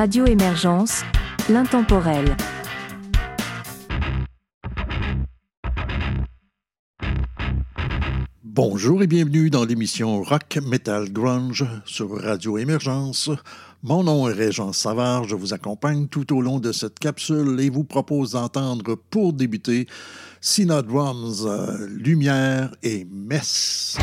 Radio Émergence, l'intemporel. Bonjour et bienvenue dans l'émission Rock Metal Grunge sur Radio Émergence. Mon nom est Régent Savard, je vous accompagne tout au long de cette capsule et vous propose d'entendre pour débuter Sina Drums, euh, Lumière et Messe.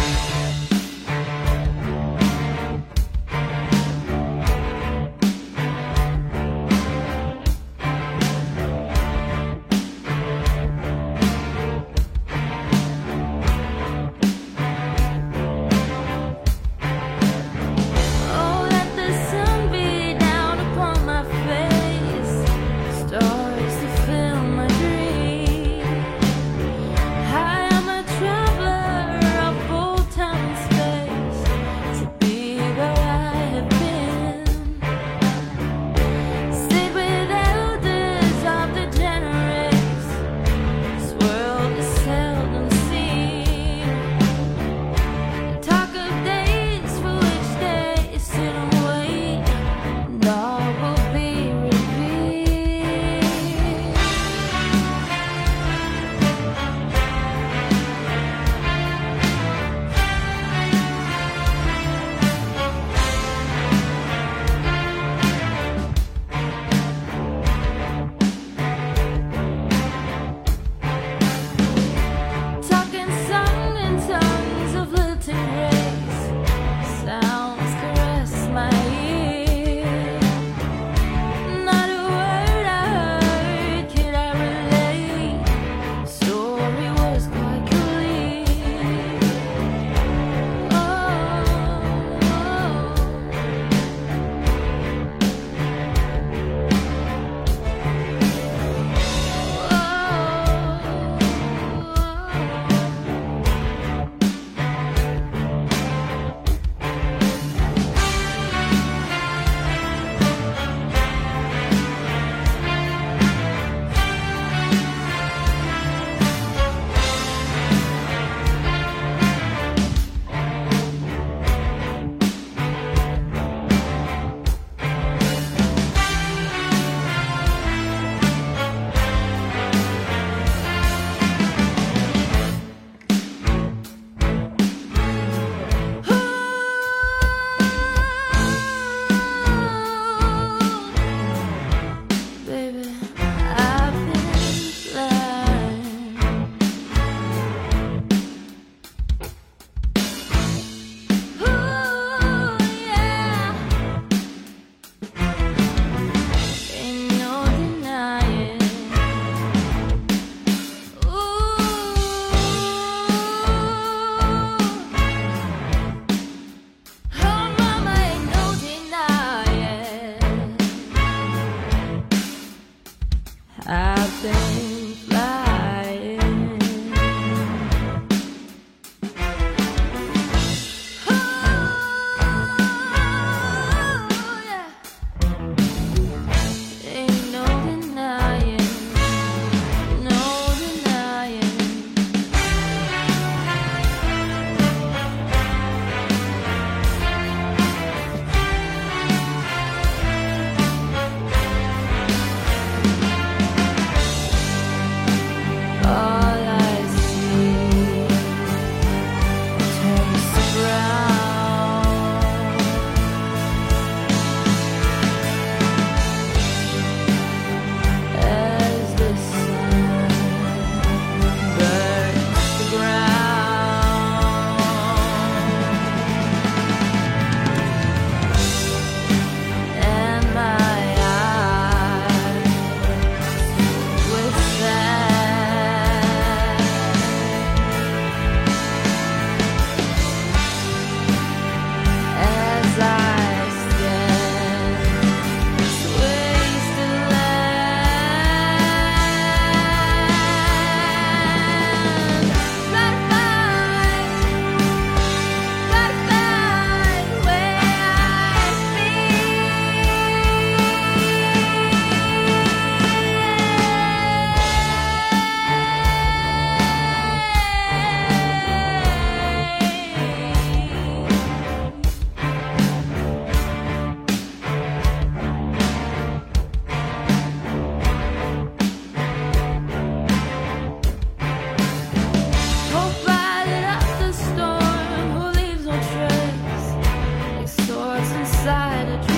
inside a dream.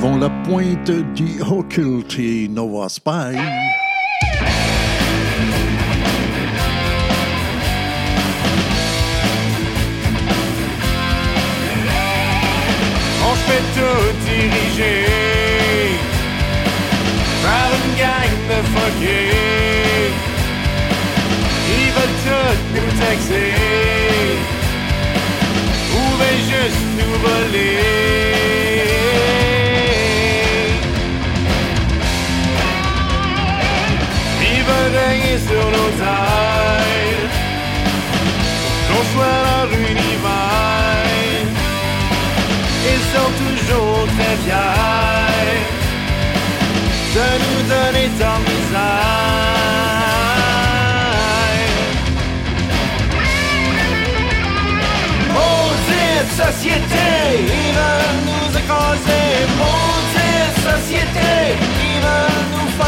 vont la pointe du Occulty Nova Spy. On se fait tout diriger par une gang de fuckers. Ils veulent tout nous taxer, ou juste nous voler? Qu'on soit leur univers. Ils sont toujours très fiers de nous donner tant misère. Maudite société, ils veulent nous écraser. Maudite société,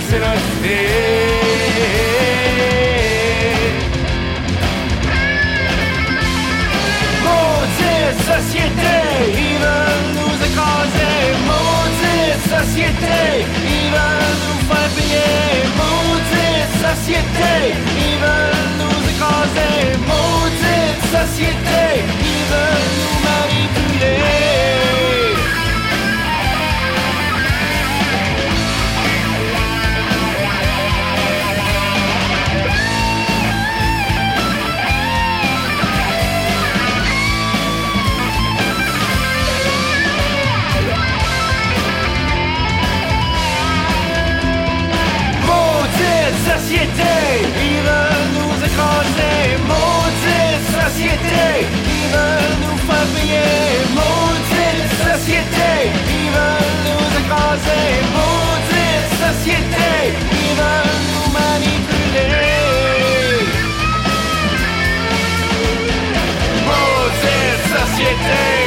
c'est fric. Maudite société, ils veulent nous écraser. Maudite société, ils veulent nous faire payer. Maudite société, ils veulent nous écraser. Maudite société, ils veulent nous manipuler. Maudite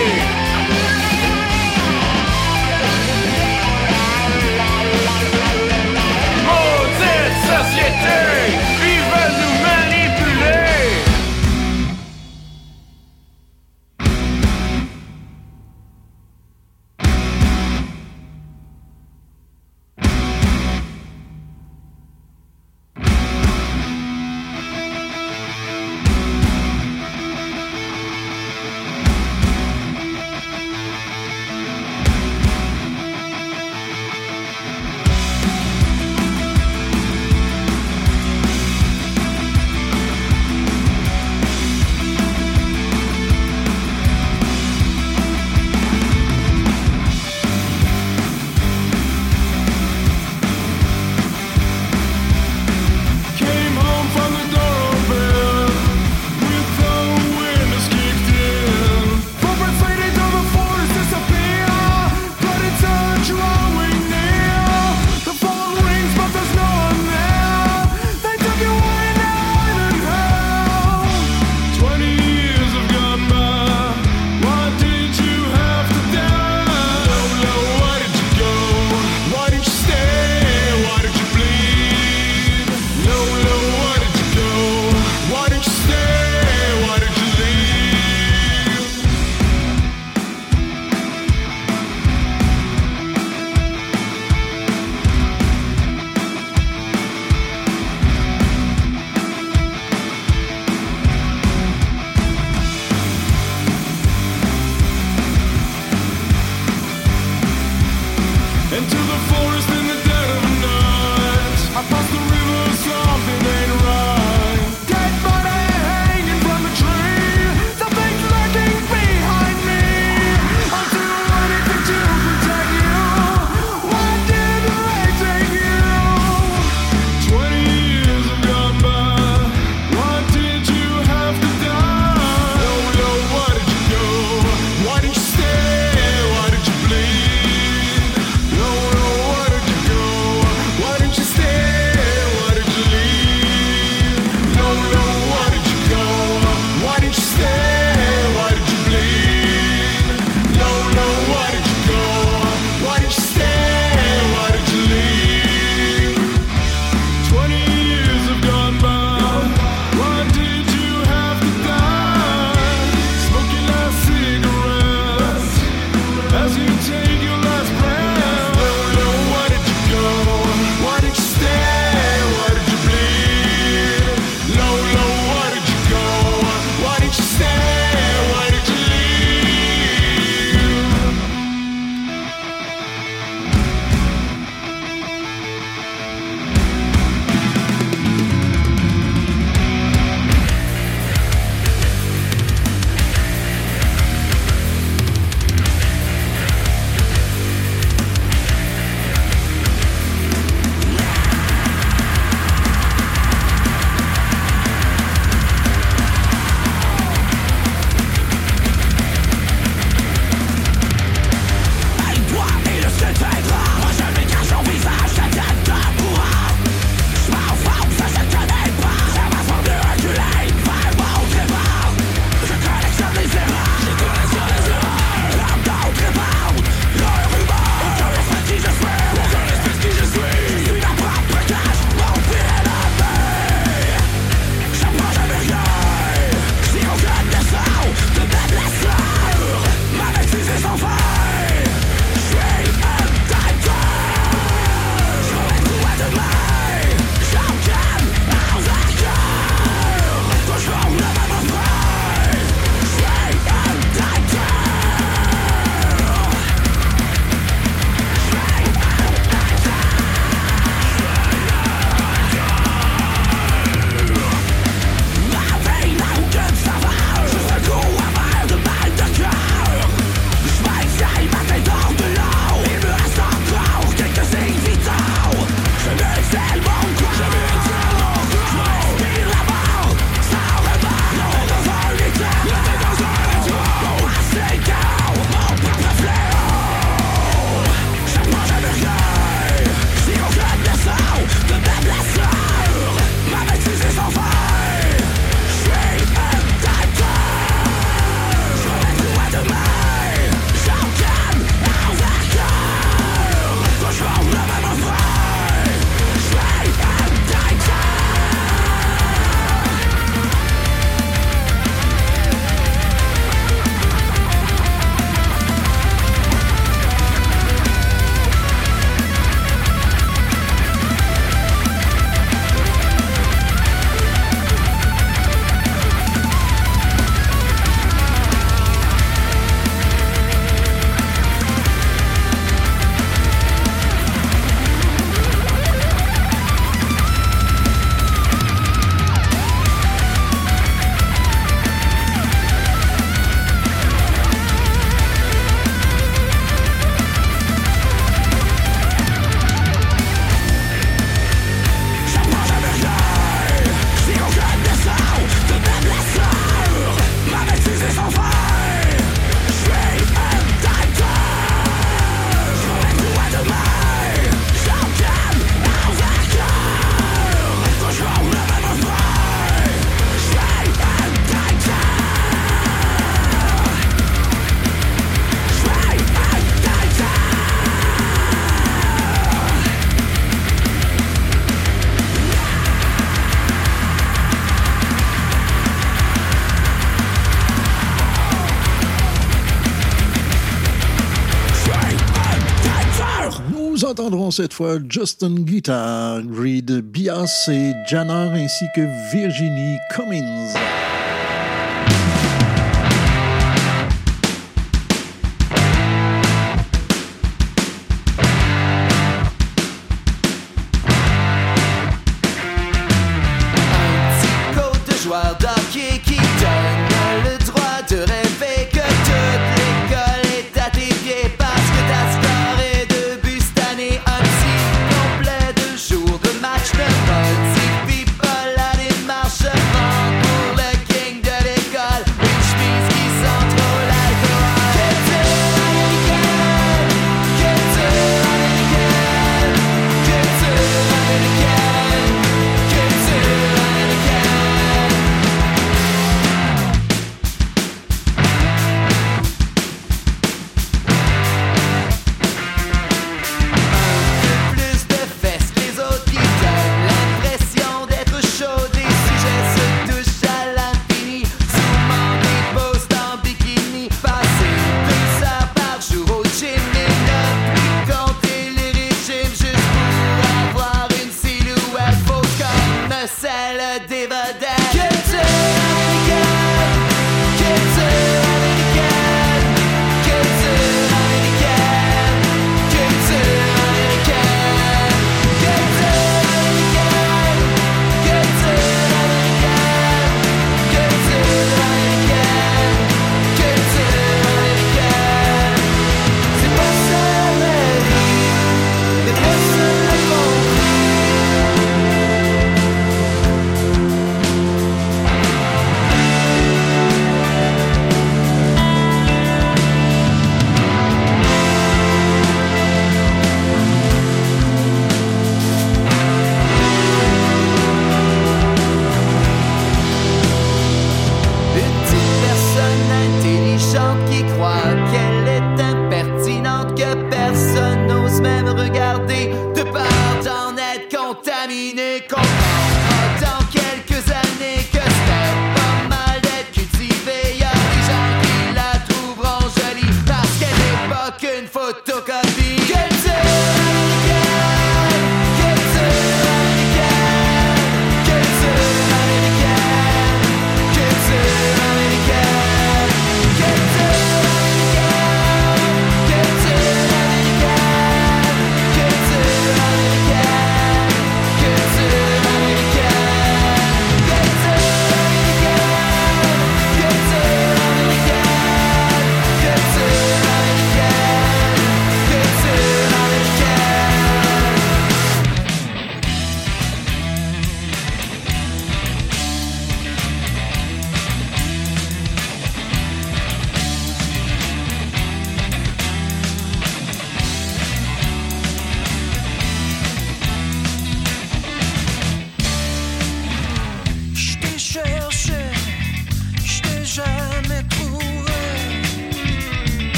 cette fois Justin Guitar, Reed Bias et Janner ainsi que Virginie Cummings.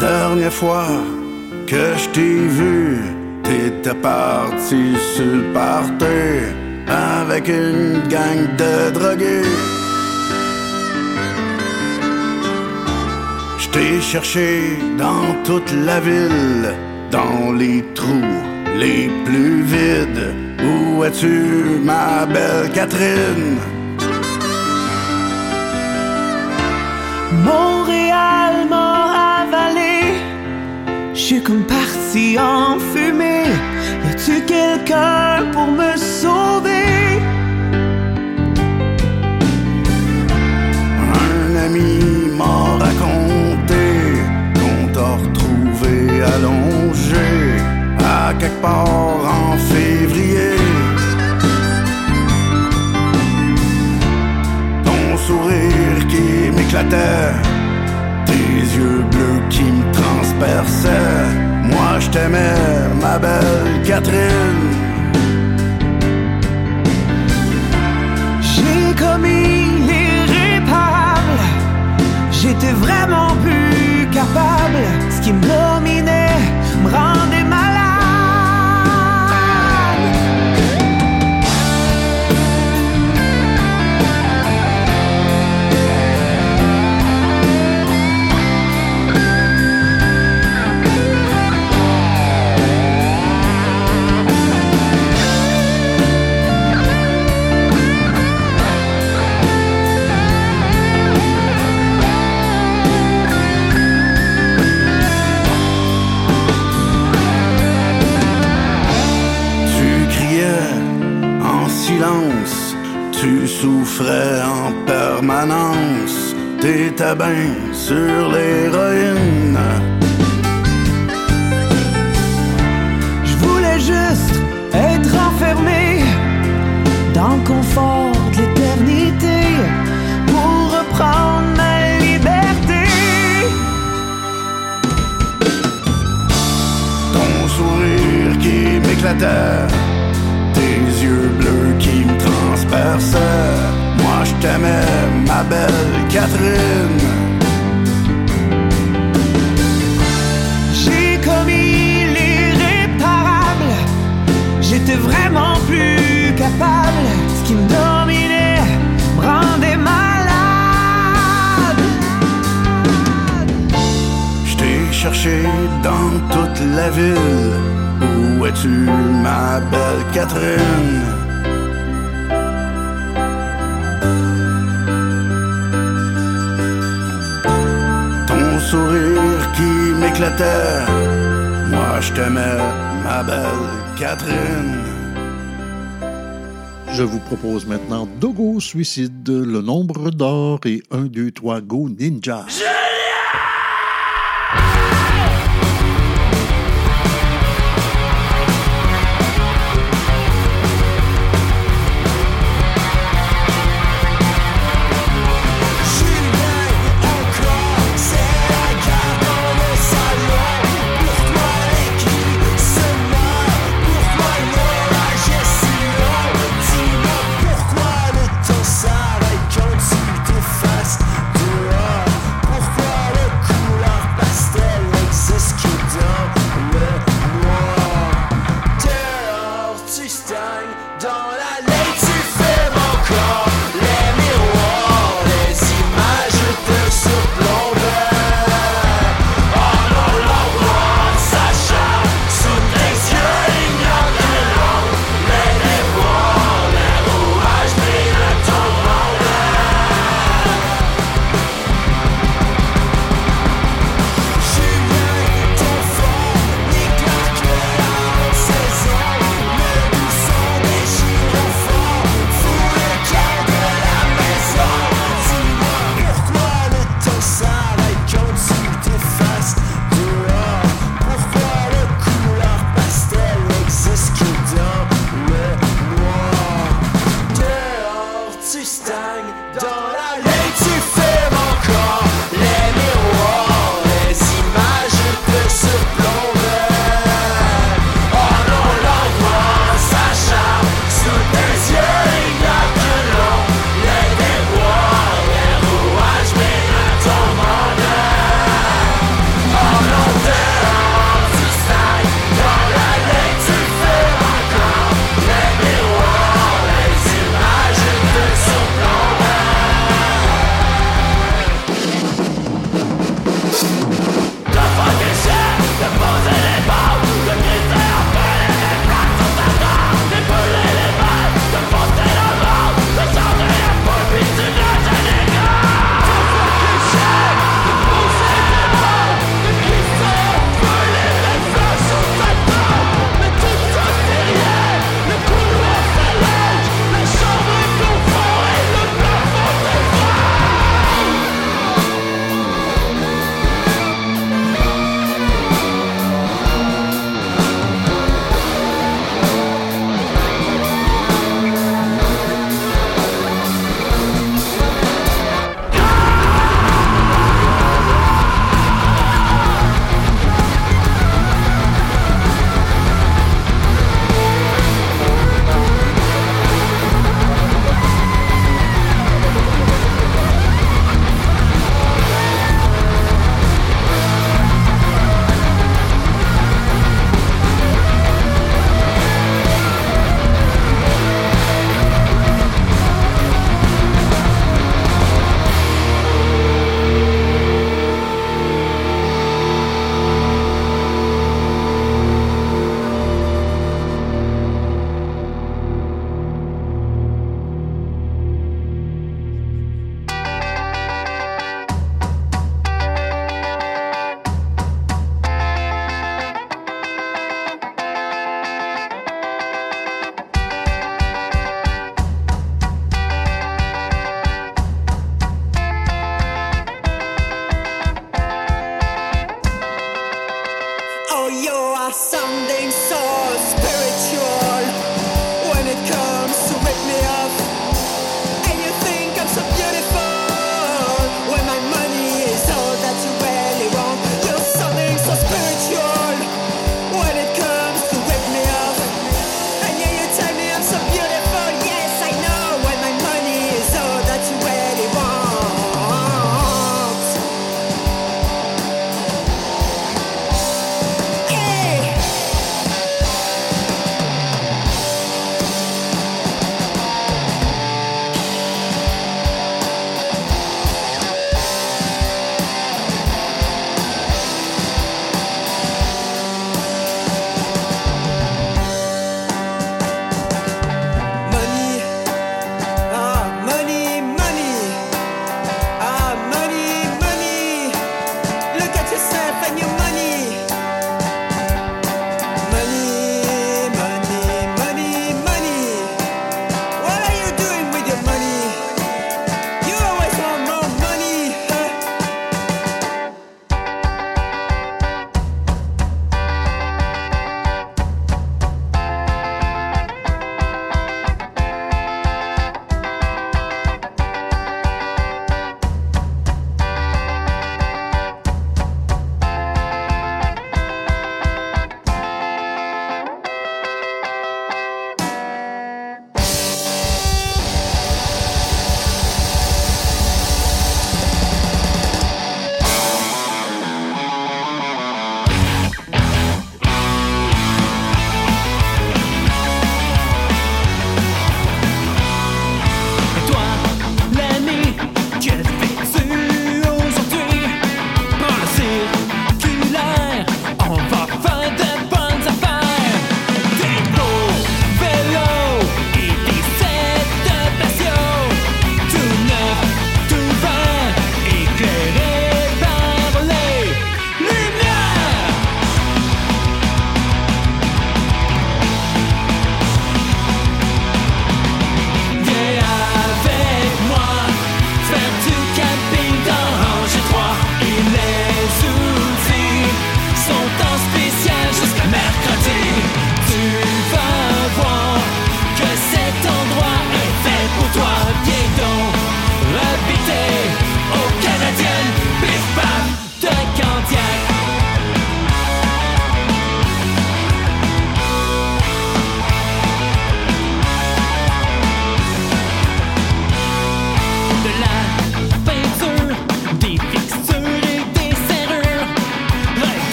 Dernière fois que je t'ai vu, t'étais parti sur le party avec une gang de drogués. Je t'ai cherché dans toute la ville, dans les trous les plus vides. Où es-tu, ma belle Catherine? Montréal m'a avalé. Je suis comme parti en fumée. Y a-tu quelqu'un pour me sauver? Un ami m'a raconté qu'on t'a retrouvé allongé à quelque part en février. Ton sourire qui m'éclatait, Moi je t'aimais, ma belle Catherine. J'ai commis l'irréparable. J'étais vraiment plus capable. Ce qui me dominait me rendait souffrais en permanence, t'étais bien sur l'héroïne. Je voulais juste être enfermé dans le confort de l'éternité pour reprendre ma liberté. Ton sourire qui m'éclatait, tes yeux bleus qui me transperçaient. T'aimais, ma belle Catherine. J'ai commis l'irréparable. J'étais vraiment plus capable. Ce qui me dominait me rendait malade. Je t'ai cherché dans toute la ville. Où es-tu, ma belle Catherine? Sourire qui m'éclatait. Moi, je t'aimais, ma belle Catherine. Je vous propose maintenant Dogo Suicide, le nombre d'or et 1, 2, 3, Go Ninja.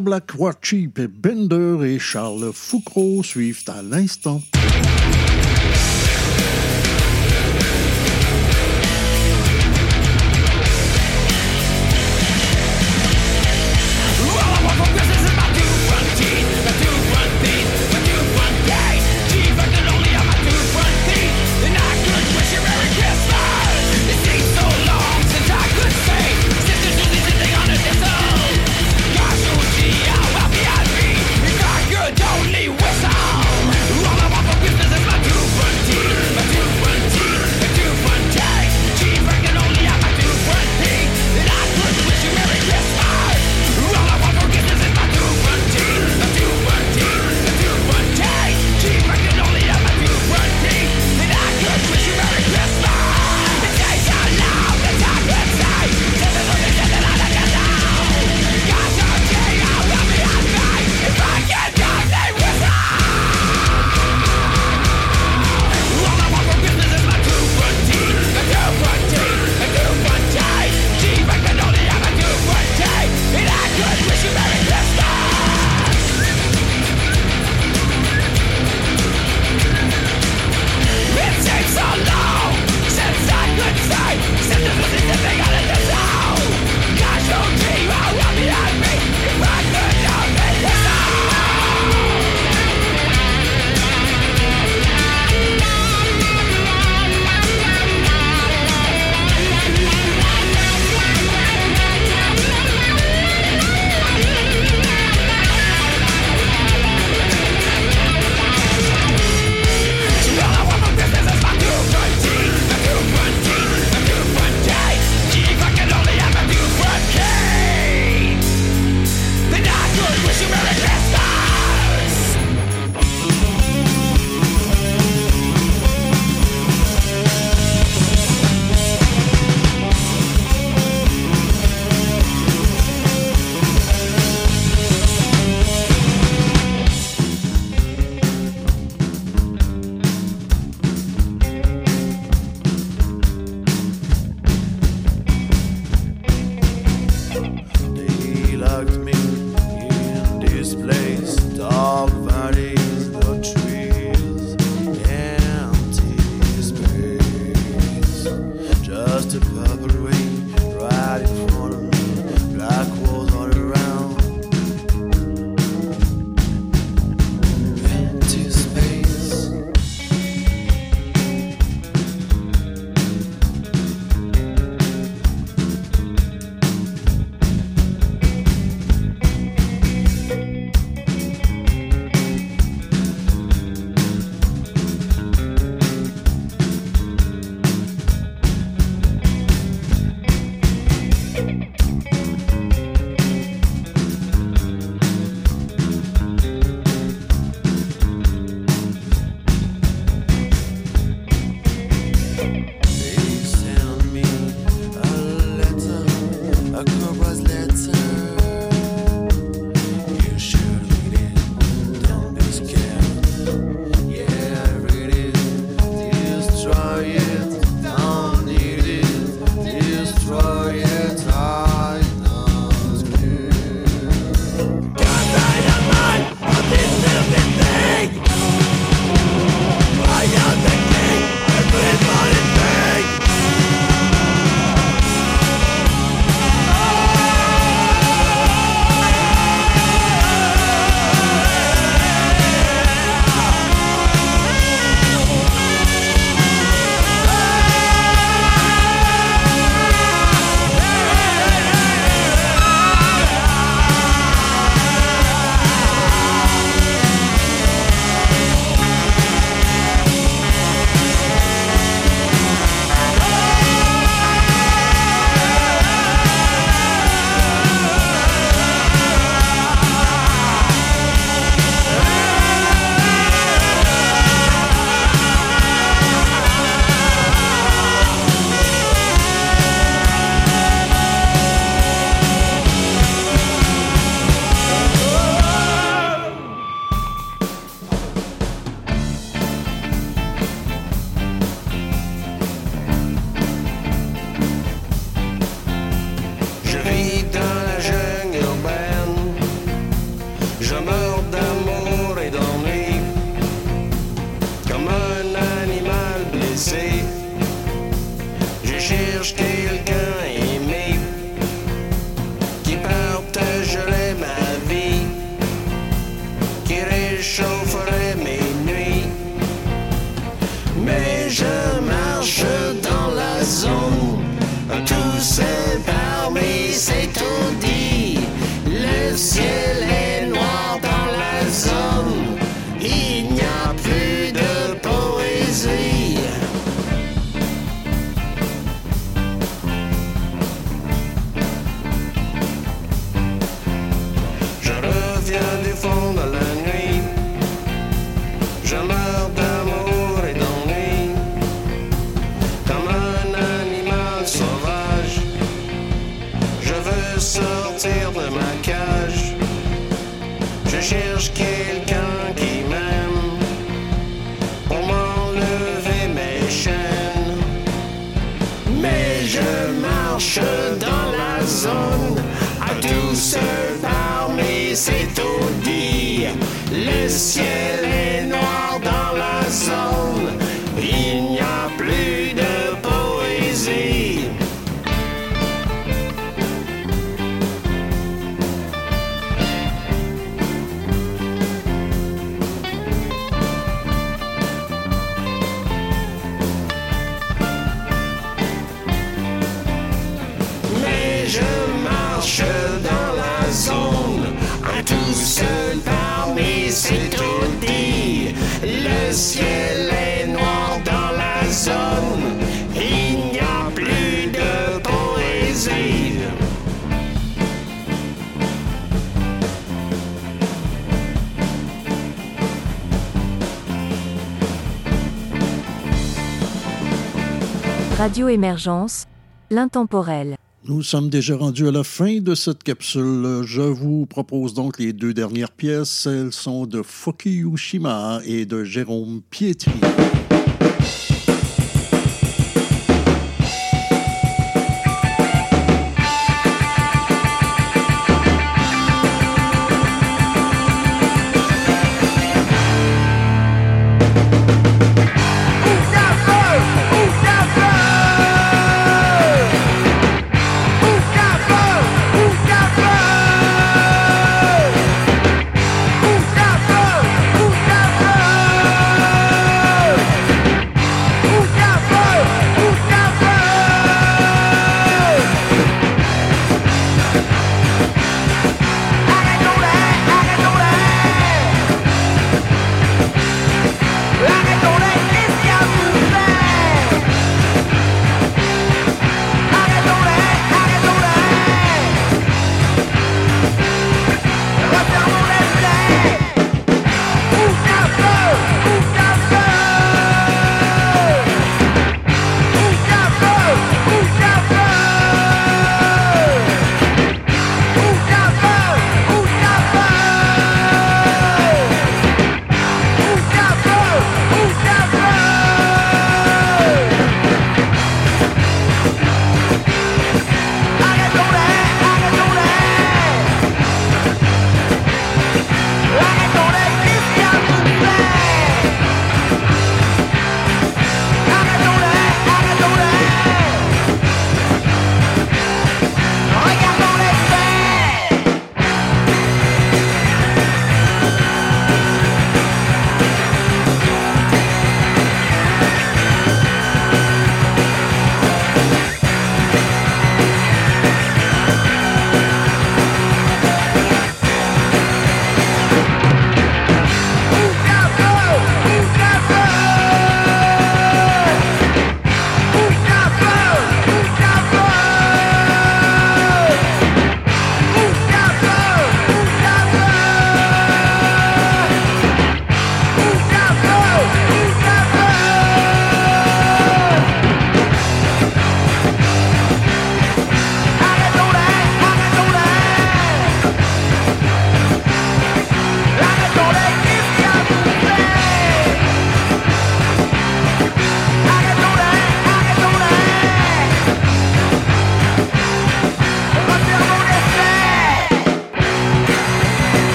Black, Warcheap, Bender et Charles Foucault suivent à l'instant. Radio Émergence, l'intemporel. Nous sommes déjà rendus à la fin de cette capsule. Je vous propose donc les deux dernières pièces. Elles sont de Fukushima et de Jérôme Pietri.